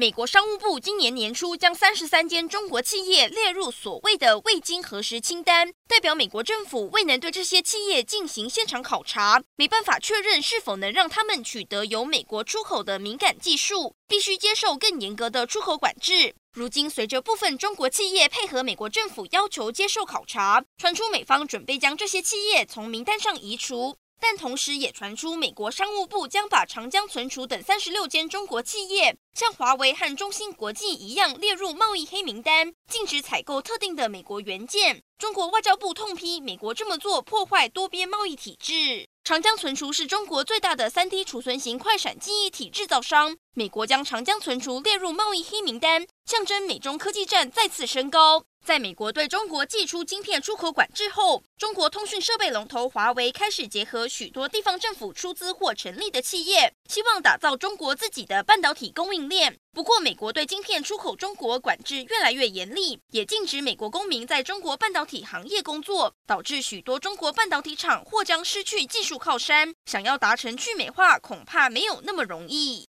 美国商务部今年年初将三十三间中国企业列入所谓的未经核实清单，代表美国政府未能对这些企业进行现场考察，没办法确认是否能让他们取得由美国出口的敏感技术，必须接受更严格的出口管制。如今，随着部分中国企业配合美国政府要求接受考察，传出美方准备将这些企业从名单上移除。但同时也传出，美国商务部将把长江存储等三十六间中国企业，像华为和中芯国际一样列入贸易黑名单，禁止采购特定的美国元件。中国外交部痛批美国这么做破坏多边贸易体制。长江存储是中国最大的三 D 储存型快闪记忆体制造商，美国将长江存储列入贸易黑名单，象征美中科技战再次升高。在美国对中国寄出晶片出口管制后，中国通讯设备龙头华为开始结合许多地方政府出资或成立的企业，希望打造中国自己的半导体供应链。不过，美国对晶片出口中国管制越来越严厉，也禁止美国公民在中国半导体行业工作，导致许多中国半导体厂或将失去技术靠山。想要达成去美化，恐怕没有那么容易。